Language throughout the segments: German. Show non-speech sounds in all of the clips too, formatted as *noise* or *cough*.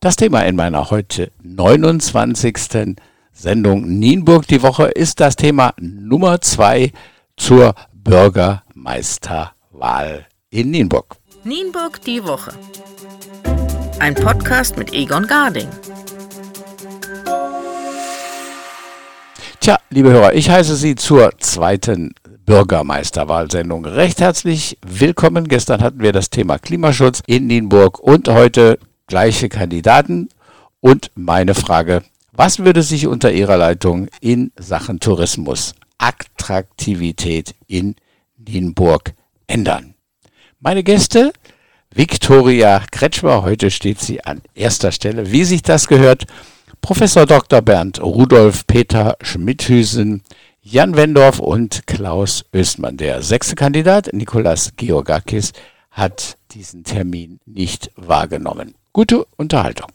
Das Thema in meiner heute 29. Sendung Nienburg die Woche ist das Thema Nummer zwei zur Bürgermeisterwahl in Nienburg. Nienburg die Woche. Ein Podcast mit Egon Garding. Tja, liebe Hörer, ich heiße Sie zur zweiten Bürgermeisterwahlsendung recht herzlich willkommen. Gestern hatten wir das Thema Klimaschutz in Nienburg und heute gleiche Kandidaten. Und meine Frage, was würde sich unter Ihrer Leitung in Sachen Tourismus, Attraktivität in Nienburg ändern? Meine Gäste, Viktoria Kretschmer, heute steht sie an erster Stelle, wie sich das gehört, Professor Dr. Bernd Rudolf Peter Schmidhüsen, Jan Wendorf und Klaus Östmann. Der sechste Kandidat, Nikolas Georgakis, hat diesen Termin nicht wahrgenommen. Gute Unterhaltung.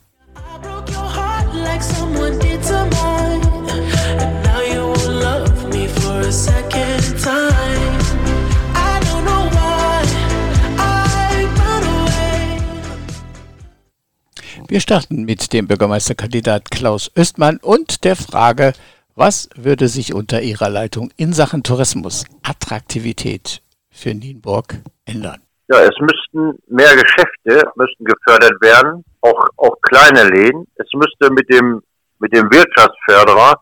Wir starten mit dem Bürgermeisterkandidat Klaus Östmann und der Frage, was würde sich unter Ihrer Leitung in Sachen Tourismus, Attraktivität für Nienburg ändern? Ja, es müssten mehr Geschäfte müssten gefördert werden, auch, auch kleine Läden. Es müsste mit dem, mit dem Wirtschaftsförderer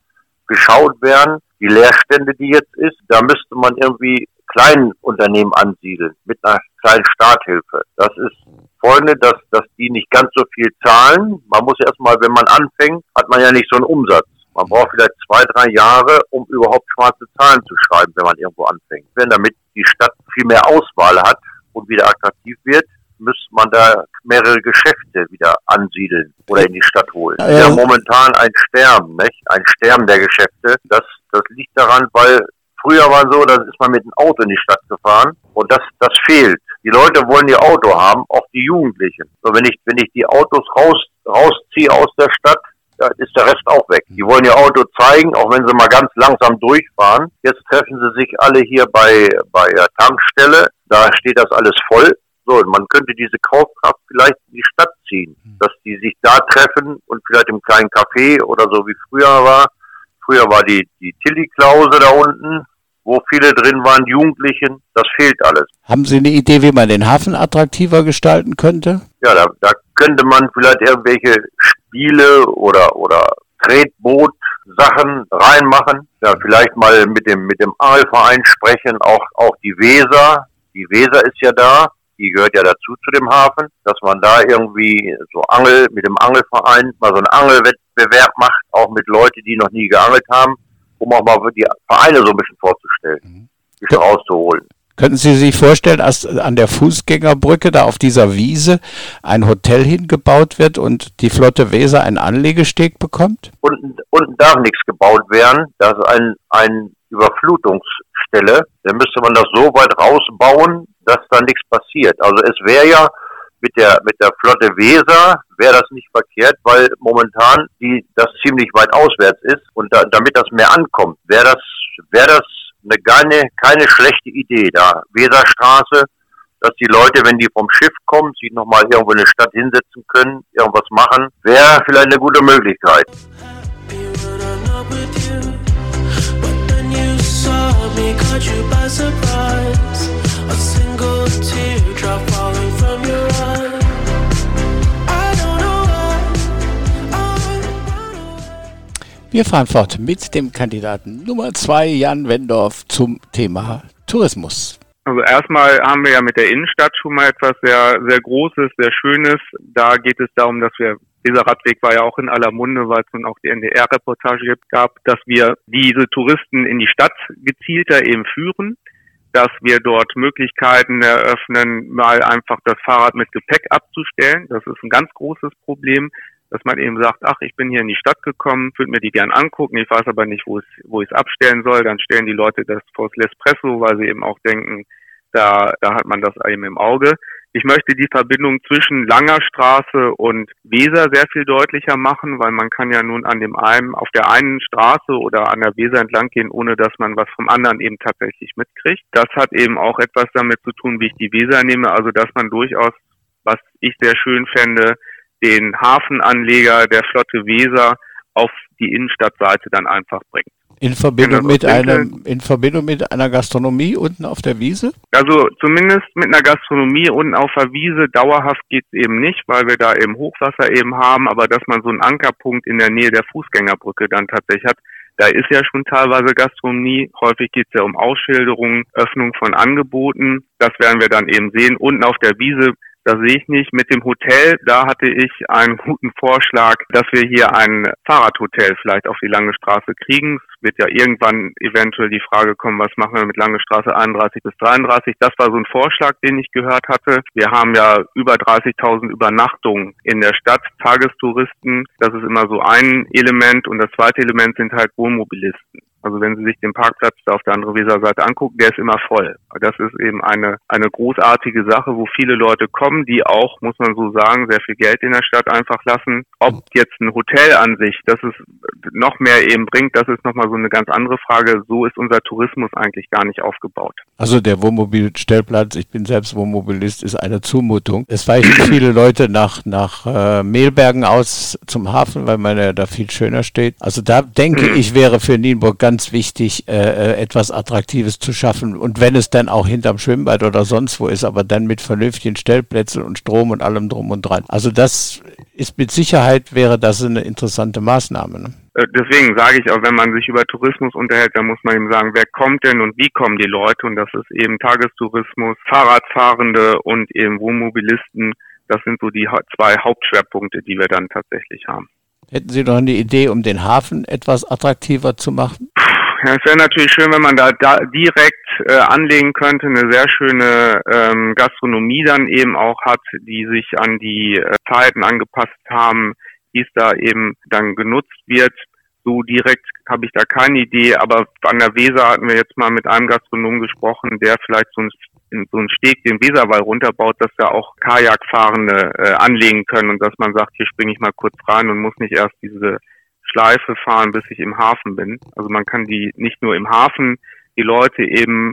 geschaut werden, die Leerstände, die jetzt ist, da müsste man irgendwie kleinen Unternehmen ansiedeln mit einer kleinen Starthilfe. Das ist folgende, dass, dass die nicht ganz so viel zahlen. Man muss erstmal, wenn man anfängt, hat man ja nicht so einen Umsatz. Man braucht vielleicht zwei, drei Jahre, um überhaupt schwarze Zahlen zu schreiben, wenn man irgendwo anfängt. Wenn damit die Stadt viel mehr Auswahl hat, und wieder attraktiv wird, müsste man da mehrere Geschäfte wieder ansiedeln oder in die Stadt holen. Ja, ja momentan ein Sterben, nicht? Ein Sterben der Geschäfte. Das, das liegt daran, weil früher war so, da ist man mit dem Auto in die Stadt gefahren und das, das fehlt. Die Leute wollen ihr Auto haben, auch die Jugendlichen. So, wenn ich, wenn ich die Autos raus, rausziehe aus der Stadt, da ist der Rest auch weg. Die wollen ihr Auto zeigen, auch wenn sie mal ganz langsam durchfahren. Jetzt treffen sie sich alle hier bei, bei der Tankstelle. Da steht das alles voll. So, man könnte diese Kaufkraft vielleicht in die Stadt ziehen, hm. dass die sich da treffen und vielleicht im kleinen Café oder so wie früher war. Früher war die, die Tilly-Klause da unten, wo viele drin waren, Jugendlichen. Das fehlt alles. Haben Sie eine Idee, wie man den Hafen attraktiver gestalten könnte? Ja, da, da könnte man vielleicht irgendwelche Spiele oder, oder Tretboot-Sachen reinmachen. Ja, vielleicht mal mit dem, mit dem Angelverein sprechen, auch, auch die Weser. Die Weser ist ja da. Die gehört ja dazu zu dem Hafen, dass man da irgendwie so Angel, mit dem Angelverein mal so einen Angelwettbewerb macht, auch mit Leuten, die noch nie geangelt haben, um auch mal die Vereine so ein bisschen vorzustellen, mhm. sich rauszuholen. Könnten Sie sich vorstellen, dass an der Fußgängerbrücke da auf dieser Wiese ein Hotel hingebaut wird und die Flotte Weser einen Anlegesteg bekommt? Unten, unten darf nichts gebaut werden. Das ist ein, ein Überflutungsstelle. Dann müsste man das so weit rausbauen, dass da nichts passiert. Also es wäre ja mit der mit der Flotte Weser wäre das nicht verkehrt, weil momentan die das ziemlich weit auswärts ist und da, damit das mehr ankommt, wäre das wäre das eine keine, keine schlechte Idee da. Weserstraße, dass die Leute, wenn die vom Schiff kommen, sich nochmal irgendwo in der Stadt hinsetzen können, irgendwas machen, wäre vielleicht eine gute Möglichkeit. A single teardrop falling Wir fahren fort mit dem Kandidaten Nummer zwei, Jan Wendorf, zum Thema Tourismus. Also erstmal haben wir ja mit der Innenstadt schon mal etwas sehr, sehr Großes, sehr Schönes. Da geht es darum, dass wir, dieser Radweg war ja auch in aller Munde, weil es nun auch die NDR-Reportage gab, dass wir diese Touristen in die Stadt gezielter eben führen, dass wir dort Möglichkeiten eröffnen, mal einfach das Fahrrad mit Gepäck abzustellen. Das ist ein ganz großes Problem dass man eben sagt, ach, ich bin hier in die Stadt gekommen, würde mir die gern angucken, ich weiß aber nicht, wo es, wo ich es abstellen soll, dann stellen die Leute das vor L'espresso, weil sie eben auch denken, da, da hat man das eben im Auge. Ich möchte die Verbindung zwischen Langer Straße und Weser sehr viel deutlicher machen, weil man kann ja nun an dem einen, auf der einen Straße oder an der Weser entlang gehen, ohne dass man was vom anderen eben tatsächlich mitkriegt. Das hat eben auch etwas damit zu tun, wie ich die Weser nehme, also dass man durchaus, was ich sehr schön fände, den Hafenanleger der Flotte Weser auf die Innenstadtseite dann einfach bringt. In Verbindung mit einem, in Verbindung mit einer Gastronomie unten auf der Wiese? Also zumindest mit einer Gastronomie unten auf der Wiese. Dauerhaft geht's eben nicht, weil wir da eben Hochwasser eben haben, aber dass man so einen Ankerpunkt in der Nähe der Fußgängerbrücke dann tatsächlich hat, da ist ja schon teilweise Gastronomie. Häufig geht's ja um Ausschilderungen, Öffnung von Angeboten. Das werden wir dann eben sehen. Unten auf der Wiese das sehe ich nicht. Mit dem Hotel, da hatte ich einen guten Vorschlag, dass wir hier ein Fahrradhotel vielleicht auf die Lange Straße kriegen. Es wird ja irgendwann eventuell die Frage kommen, was machen wir mit Lange Straße 31 bis 33. Das war so ein Vorschlag, den ich gehört hatte. Wir haben ja über 30.000 Übernachtungen in der Stadt, Tagestouristen. Das ist immer so ein Element. Und das zweite Element sind halt Wohnmobilisten. Also wenn Sie sich den Parkplatz da auf der anderen Weserseite angucken, der ist immer voll. Das ist eben eine, eine großartige Sache, wo viele Leute kommen, die auch, muss man so sagen, sehr viel Geld in der Stadt einfach lassen. Ob jetzt ein Hotel an sich, das es noch mehr eben bringt, das ist nochmal so eine ganz andere Frage. So ist unser Tourismus eigentlich gar nicht aufgebaut. Also der Wohnmobilstellplatz, ich bin selbst Wohnmobilist, ist eine Zumutung. Es weichen *clears throat* viele Leute nach, nach äh, Mehlbergen aus zum Hafen, weil man ja da viel schöner steht. Also da denke mhm. ich, wäre für Nienburg ganz ganz wichtig, äh, äh, etwas Attraktives zu schaffen. Und wenn es dann auch hinterm Schwimmbad oder sonst wo ist, aber dann mit vernünftigen Stellplätzen und Strom und allem drum und dran. Also das ist mit Sicherheit wäre das eine interessante Maßnahme. Ne? Äh, deswegen sage ich auch, wenn man sich über Tourismus unterhält, dann muss man eben sagen, wer kommt denn und wie kommen die Leute? Und das ist eben Tagestourismus, Fahrradfahrende und eben Wohnmobilisten. Das sind so die zwei Hauptschwerpunkte, die wir dann tatsächlich haben. Hätten Sie noch eine Idee, um den Hafen etwas attraktiver zu machen? Es wäre natürlich schön, wenn man da, da direkt äh, anlegen könnte, eine sehr schöne ähm, Gastronomie dann eben auch hat, die sich an die äh, Zeiten angepasst haben, die es da eben dann genutzt wird. So direkt habe ich da keine Idee, aber an der Weser hatten wir jetzt mal mit einem Gastronom gesprochen, der vielleicht so ein in so einen Steg den Weserwall runterbaut, dass da auch Kajakfahrende äh, anlegen können und dass man sagt, hier springe ich mal kurz rein und muss nicht erst diese Schleife fahren, bis ich im Hafen bin. Also man kann die nicht nur im Hafen die Leute eben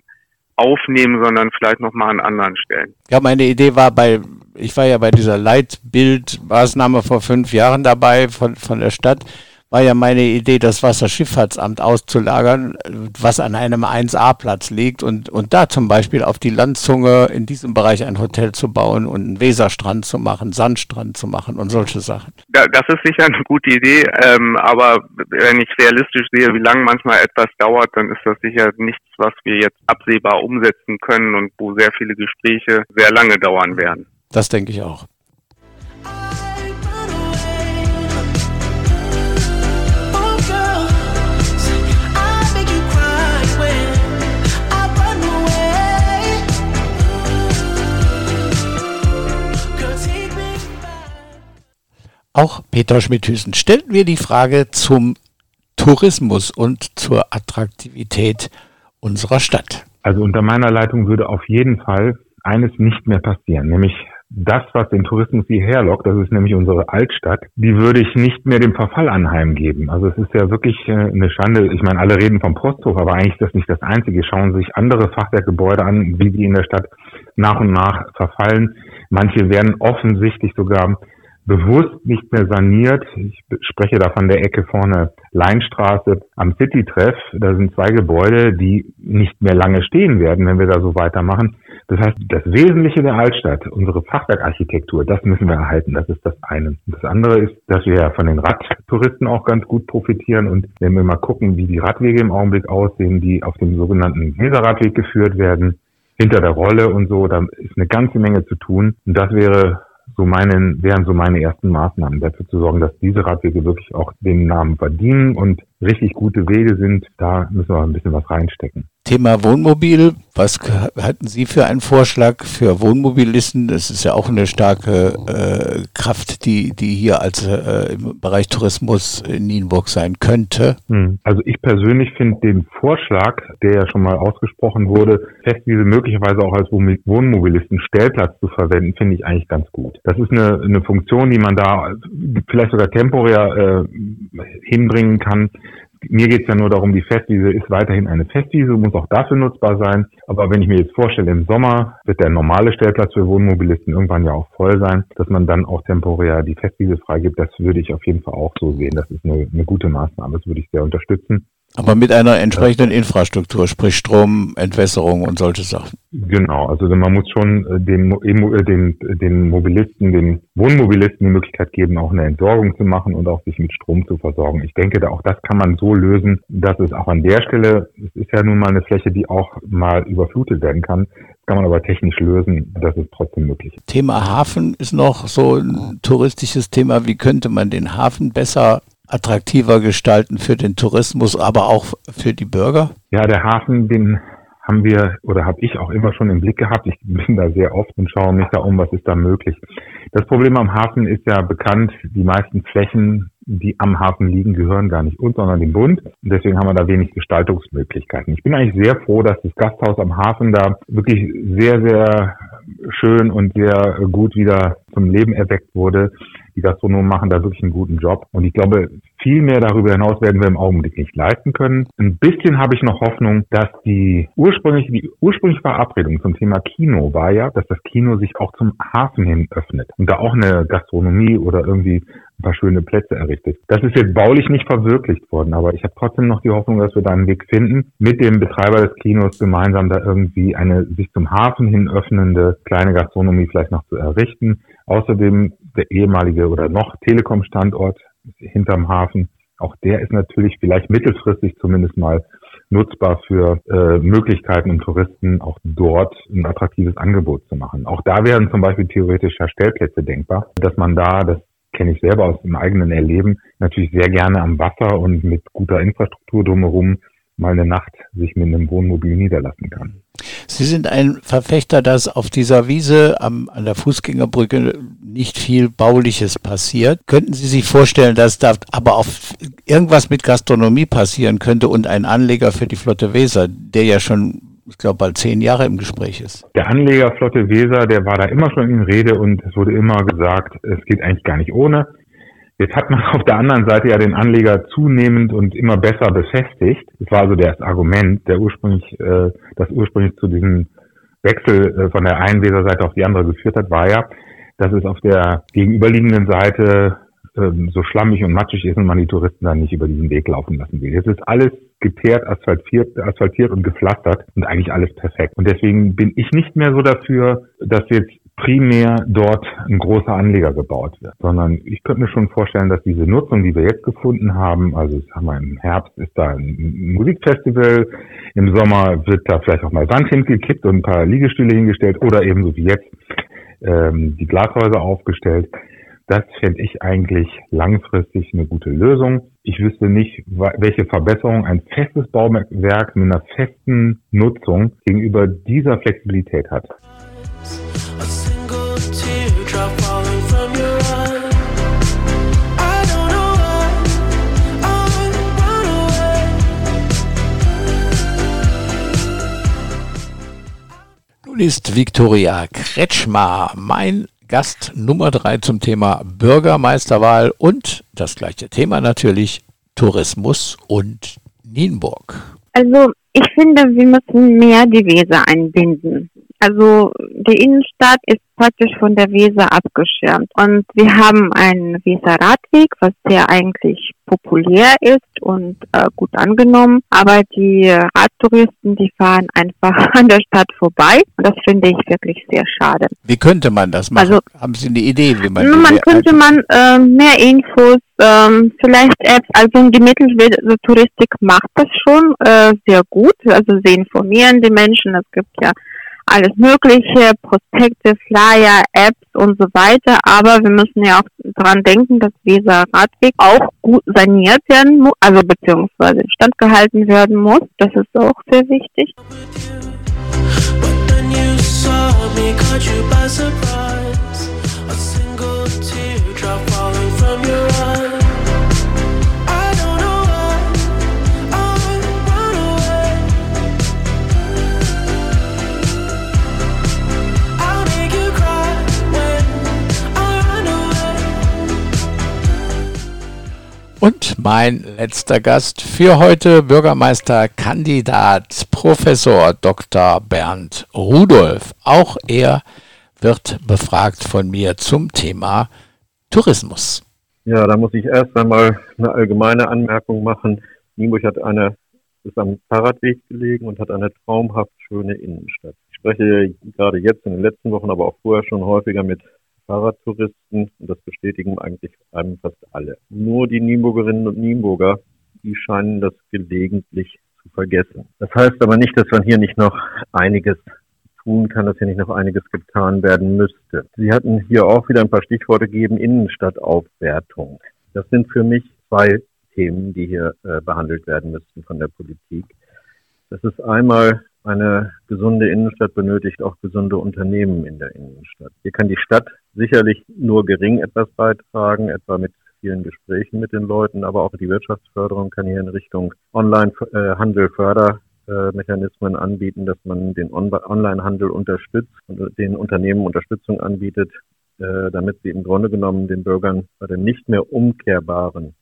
aufnehmen, sondern vielleicht nochmal an anderen Stellen. Ja, meine Idee war bei, ich war ja bei dieser Leitbildmaßnahme vor fünf Jahren dabei von, von der Stadt war ja meine Idee, das Wasserschifffahrtsamt auszulagern, was an einem 1A-Platz liegt und, und da zum Beispiel auf die Landzunge in diesem Bereich ein Hotel zu bauen und einen Weserstrand zu machen, Sandstrand zu machen und solche Sachen. Ja, das ist sicher eine gute Idee, ähm, aber wenn ich realistisch sehe, wie lange manchmal etwas dauert, dann ist das sicher nichts, was wir jetzt absehbar umsetzen können und wo sehr viele Gespräche sehr lange dauern werden. Das denke ich auch. Auch Peter Schmidhüsen stellten wir die Frage zum Tourismus und zur Attraktivität unserer Stadt. Also unter meiner Leitung würde auf jeden Fall eines nicht mehr passieren, nämlich das, was den Tourismus hierher lockt, das ist nämlich unsere Altstadt, die würde ich nicht mehr dem Verfall anheimgeben. Also es ist ja wirklich äh, eine Schande. Ich meine, alle reden vom Posthof, aber eigentlich ist das nicht das Einzige. Schauen sich andere Fachwerkgebäude an, wie sie in der Stadt nach und nach verfallen. Manche werden offensichtlich sogar bewusst nicht mehr saniert. Ich spreche da von der Ecke vorne Leinstraße am City-Treff. Da sind zwei Gebäude, die nicht mehr lange stehen werden, wenn wir da so weitermachen. Das heißt, das Wesentliche der Altstadt, unsere Fachwerkarchitektur, das müssen wir erhalten. Das ist das eine. Und das andere ist, dass wir ja von den Radtouristen auch ganz gut profitieren. Und wenn wir mal gucken, wie die Radwege im Augenblick aussehen, die auf dem sogenannten Weserradweg geführt werden, hinter der Rolle und so, da ist eine ganze Menge zu tun. Und das wäre so meinen, wären so meine ersten Maßnahmen, dafür zu sorgen, dass diese Radwege wirklich auch den Namen verdienen und richtig gute Wege sind. Da müssen wir ein bisschen was reinstecken. Thema Wohnmobil. Was hatten Sie für einen Vorschlag für Wohnmobilisten? Das ist ja auch eine starke äh, Kraft, die, die hier als äh, im Bereich Tourismus in Nienburg sein könnte. Hm. Also ich persönlich finde den Vorschlag, der ja schon mal ausgesprochen wurde, Festwiese möglicherweise auch als Wohnmobilisten Stellplatz zu verwenden, finde ich eigentlich ganz gut. Das ist eine, eine Funktion, die man da vielleicht sogar temporär äh, hinbringen kann mir geht es ja nur darum, die Festwiese ist weiterhin eine Festwiese, muss auch dafür nutzbar sein. Aber wenn ich mir jetzt vorstelle, im Sommer wird der normale Stellplatz für Wohnmobilisten irgendwann ja auch voll sein, dass man dann auch temporär die Festwiese freigibt, das würde ich auf jeden Fall auch so sehen. Das ist eine, eine gute Maßnahme, das würde ich sehr unterstützen. Aber mit einer entsprechenden Infrastruktur, sprich Strom, Entwässerung und solche Sachen. Genau, also man muss schon äh, den, äh, den, den Mobilisten, den Wohnmobilisten die Möglichkeit geben, auch eine Entsorgung zu machen und auch sich mit Strom zu versorgen. Ich denke, auch das kann man so lösen, dass es auch an der Stelle, es ist ja nun mal eine Fläche, die auch mal überflutet werden kann, das kann man aber technisch lösen, dass es trotzdem möglich ist. Thema Hafen ist noch so ein touristisches Thema. Wie könnte man den Hafen besser attraktiver gestalten für den Tourismus, aber auch für die Bürger? Ja, der Hafen, den haben wir oder habe ich auch immer schon im Blick gehabt. Ich bin da sehr oft und schaue mich da um, was ist da möglich. Das Problem am Hafen ist ja bekannt, die meisten Flächen, die am Hafen liegen, gehören gar nicht uns, sondern dem Bund. Und deswegen haben wir da wenig Gestaltungsmöglichkeiten. Ich bin eigentlich sehr froh, dass das Gasthaus am Hafen da wirklich sehr, sehr schön und sehr gut wieder zum Leben erweckt wurde. Die Gastronomen machen da wirklich einen guten Job. Und ich glaube, viel mehr darüber hinaus werden wir im Augenblick nicht leisten können. Ein bisschen habe ich noch Hoffnung, dass die ursprüngliche, die ursprüngliche Verabredung zum Thema Kino war ja, dass das Kino sich auch zum Hafen hin öffnet und da auch eine Gastronomie oder irgendwie ein paar schöne Plätze errichtet. Das ist jetzt baulich nicht verwirklicht worden, aber ich habe trotzdem noch die Hoffnung, dass wir da einen Weg finden, mit dem Betreiber des Kinos gemeinsam da irgendwie eine sich zum Hafen hin öffnende kleine Gastronomie vielleicht noch zu errichten. Außerdem der ehemalige oder noch Telekom-Standort hinterm Hafen. Auch der ist natürlich vielleicht mittelfristig zumindest mal nutzbar für äh, Möglichkeiten, um Touristen auch dort ein attraktives Angebot zu machen. Auch da wären zum Beispiel theoretische Stellplätze denkbar, dass man da, das kenne ich selber aus dem eigenen Erleben, natürlich sehr gerne am Wasser und mit guter Infrastruktur drumherum mal eine Nacht sich mit einem Wohnmobil niederlassen kann. Sie sind ein Verfechter, dass auf dieser Wiese am, an der Fußgängerbrücke nicht viel Bauliches passiert. Könnten Sie sich vorstellen, dass da aber auch irgendwas mit Gastronomie passieren könnte und ein Anleger für die Flotte Weser, der ja schon ich glaube, bald zehn Jahre im Gespräch ist. Der Anleger Flotte Weser, der war da immer schon in Rede und es wurde immer gesagt, es geht eigentlich gar nicht ohne. Jetzt hat man *laughs* auf der anderen Seite ja den Anleger zunehmend und immer besser befestigt. Das war also das Argument, der ursprünglich, äh, das ursprünglich zu diesem Wechsel äh, von der einen Weserseite auf die andere geführt hat, war ja, dass es auf der gegenüberliegenden Seite ähm, so schlammig und matschig ist und man die Touristen dann nicht über diesen Weg laufen lassen will. Jetzt ist alles geteert, asphaltiert, asphaltiert und gepflastert und eigentlich alles perfekt. Und deswegen bin ich nicht mehr so dafür, dass jetzt primär dort ein großer Anleger gebaut wird, sondern ich könnte mir schon vorstellen, dass diese Nutzung, die wir jetzt gefunden haben, also sagen wir im Herbst ist da ein Musikfestival, im Sommer wird da vielleicht auch mal Sand hingekippt und ein paar Liegestühle hingestellt oder ebenso wie jetzt ähm, die Glashäuser aufgestellt. Das fände ich eigentlich langfristig eine gute Lösung. Ich wüsste nicht, welche Verbesserung ein festes Bauwerk mit einer festen Nutzung gegenüber dieser Flexibilität hat. Ist Viktoria Kretschmar mein Gast Nummer drei zum Thema Bürgermeisterwahl und das gleiche Thema natürlich Tourismus und Nienburg. Also ich finde, wir müssen mehr die Weser einbinden. Also die Innenstadt ist praktisch von der Weser abgeschirmt. Und wir haben einen Weser Radweg, was sehr eigentlich populär ist und äh, gut angenommen. Aber die Radtouristen, die fahren einfach *laughs* an der Stadt vorbei. Und das finde ich wirklich sehr schade. Wie könnte man das machen? Also, haben Sie eine Idee, wie man Man könnte man äh, mehr Infos, ähm, vielleicht Apps, also die Mitteltouristik macht das schon äh, sehr gut. Also sie informieren die Menschen. Es gibt ja alles Mögliche, Prospekte, Flyer, Apps und so weiter. Aber wir müssen ja auch daran denken, dass dieser Radweg auch gut saniert werden muss, also beziehungsweise instand gehalten werden muss. Das ist auch sehr wichtig. Me, caught you by surprise. A single mein letzter Gast für heute, Bürgermeisterkandidat Professor Dr. Bernd Rudolf. Auch er wird befragt von mir zum Thema Tourismus. Ja, da muss ich erst einmal eine allgemeine Anmerkung machen. Nienburg hat eine, ist am Fahrradweg gelegen und hat eine traumhaft schöne Innenstadt. Ich spreche gerade jetzt in den letzten Wochen, aber auch vorher schon häufiger mit Fahrradtouristen und das bestätigen eigentlich einem fast alle. Nur die Nienburgerinnen und Nienburger, die scheinen das gelegentlich zu vergessen. Das heißt aber nicht, dass man hier nicht noch einiges tun kann, dass hier nicht noch einiges getan werden müsste. Sie hatten hier auch wieder ein paar Stichworte gegeben, Innenstadtaufwertung. Das sind für mich zwei Themen, die hier äh, behandelt werden müssten von der Politik. Das ist einmal eine gesunde Innenstadt benötigt auch gesunde Unternehmen in der Innenstadt. Hier kann die Stadt sicherlich nur gering etwas beitragen, etwa mit vielen Gesprächen mit den Leuten, aber auch die Wirtschaftsförderung kann hier in Richtung Online-Handel äh, fördern äh, Mechanismen anbieten, dass man den On Onlinehandel unterstützt und den Unternehmen Unterstützung anbietet, äh, damit sie im Grunde genommen den Bürgern bei der nicht mehr umkehrbaren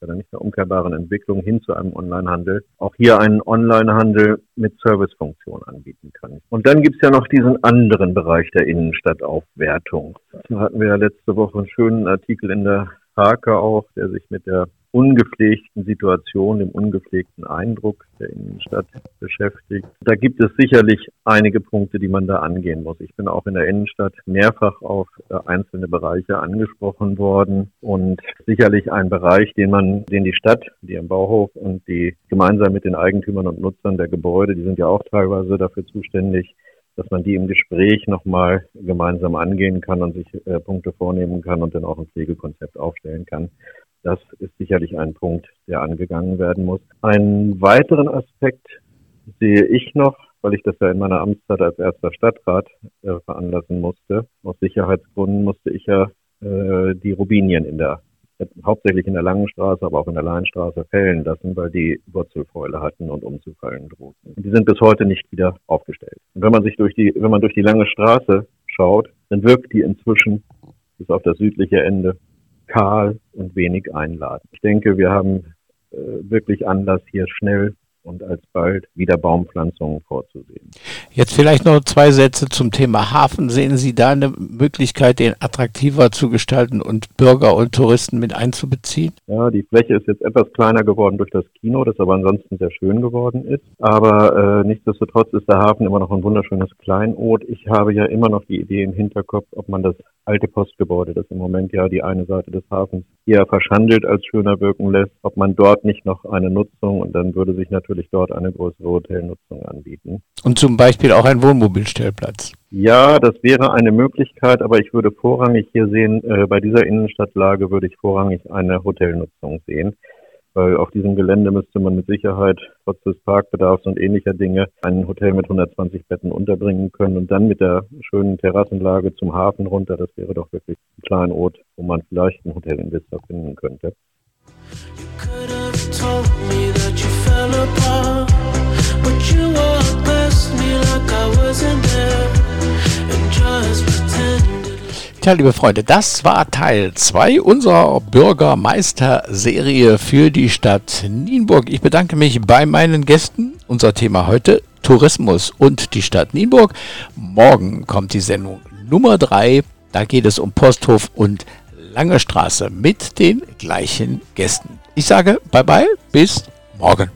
bei der nicht mehr umkehrbaren Entwicklung hin zu einem Onlinehandel auch hier einen Onlinehandel mit Servicefunktion anbieten kann. Und dann gibt es ja noch diesen anderen Bereich der Innenstadtaufwertung. Da hatten wir ja letzte Woche einen schönen Artikel in der Hake auch, der sich mit der ungepflegten Situation, dem ungepflegten Eindruck der Innenstadt beschäftigt. Da gibt es sicherlich einige Punkte, die man da angehen muss. Ich bin auch in der Innenstadt mehrfach auf äh, einzelne Bereiche angesprochen worden und sicherlich ein Bereich, den man, den die Stadt, die im Bauhof und die gemeinsam mit den Eigentümern und Nutzern der Gebäude, die sind ja auch teilweise dafür zuständig, dass man die im Gespräch nochmal gemeinsam angehen kann und sich äh, Punkte vornehmen kann und dann auch ein Pflegekonzept aufstellen kann. Das ist sicherlich ein Punkt, der angegangen werden muss. Einen weiteren Aspekt sehe ich noch, weil ich das ja in meiner Amtszeit als erster Stadtrat äh, veranlassen musste. Aus Sicherheitsgründen musste ich ja äh, die Rubinien in der hauptsächlich in der Langen Straße, aber auch in der Leinstraße fällen lassen, weil die Wurzelfäule hatten und umzufallen drohten. Die sind bis heute nicht wieder aufgestellt. Und wenn man sich durch die, wenn man durch die Lange Straße schaut, dann wirkt die inzwischen bis auf das südliche Ende kahl und wenig einladend. Ich denke, wir haben äh, wirklich Anlass, hier schnell und alsbald wieder Baumpflanzungen vorzusehen. Jetzt vielleicht noch zwei Sätze zum Thema Hafen. Sehen Sie da eine Möglichkeit, den attraktiver zu gestalten und Bürger und Touristen mit einzubeziehen? Ja, die Fläche ist jetzt etwas kleiner geworden durch das Kino, das aber ansonsten sehr schön geworden ist. Aber äh, nichtsdestotrotz ist der Hafen immer noch ein wunderschönes Kleinod. Ich habe ja immer noch die Idee im Hinterkopf, ob man das alte Postgebäude, das im Moment ja die eine Seite des Hafens eher verschandelt als schöner wirken lässt, ob man dort nicht noch eine Nutzung und dann würde sich natürlich dort eine größere Hotelnutzung anbieten. Und zum Beispiel auch ein Wohnmobilstellplatz. Ja, das wäre eine Möglichkeit, aber ich würde vorrangig hier sehen, äh, bei dieser Innenstadtlage würde ich vorrangig eine Hotelnutzung sehen weil auf diesem Gelände müsste man mit Sicherheit trotz des Parkbedarfs und ähnlicher Dinge ein Hotel mit 120 Betten unterbringen können und dann mit der schönen Terrassenlage zum Hafen runter, das wäre doch wirklich ein kleiner Ort, wo man vielleicht ein Hotelinvestor finden könnte. Tja, liebe Freunde, das war Teil 2 unserer Bürgermeister-Serie für die Stadt Nienburg. Ich bedanke mich bei meinen Gästen. Unser Thema heute Tourismus und die Stadt Nienburg. Morgen kommt die Sendung Nummer 3. Da geht es um Posthof und Lange Straße mit den gleichen Gästen. Ich sage bye bye, bis morgen.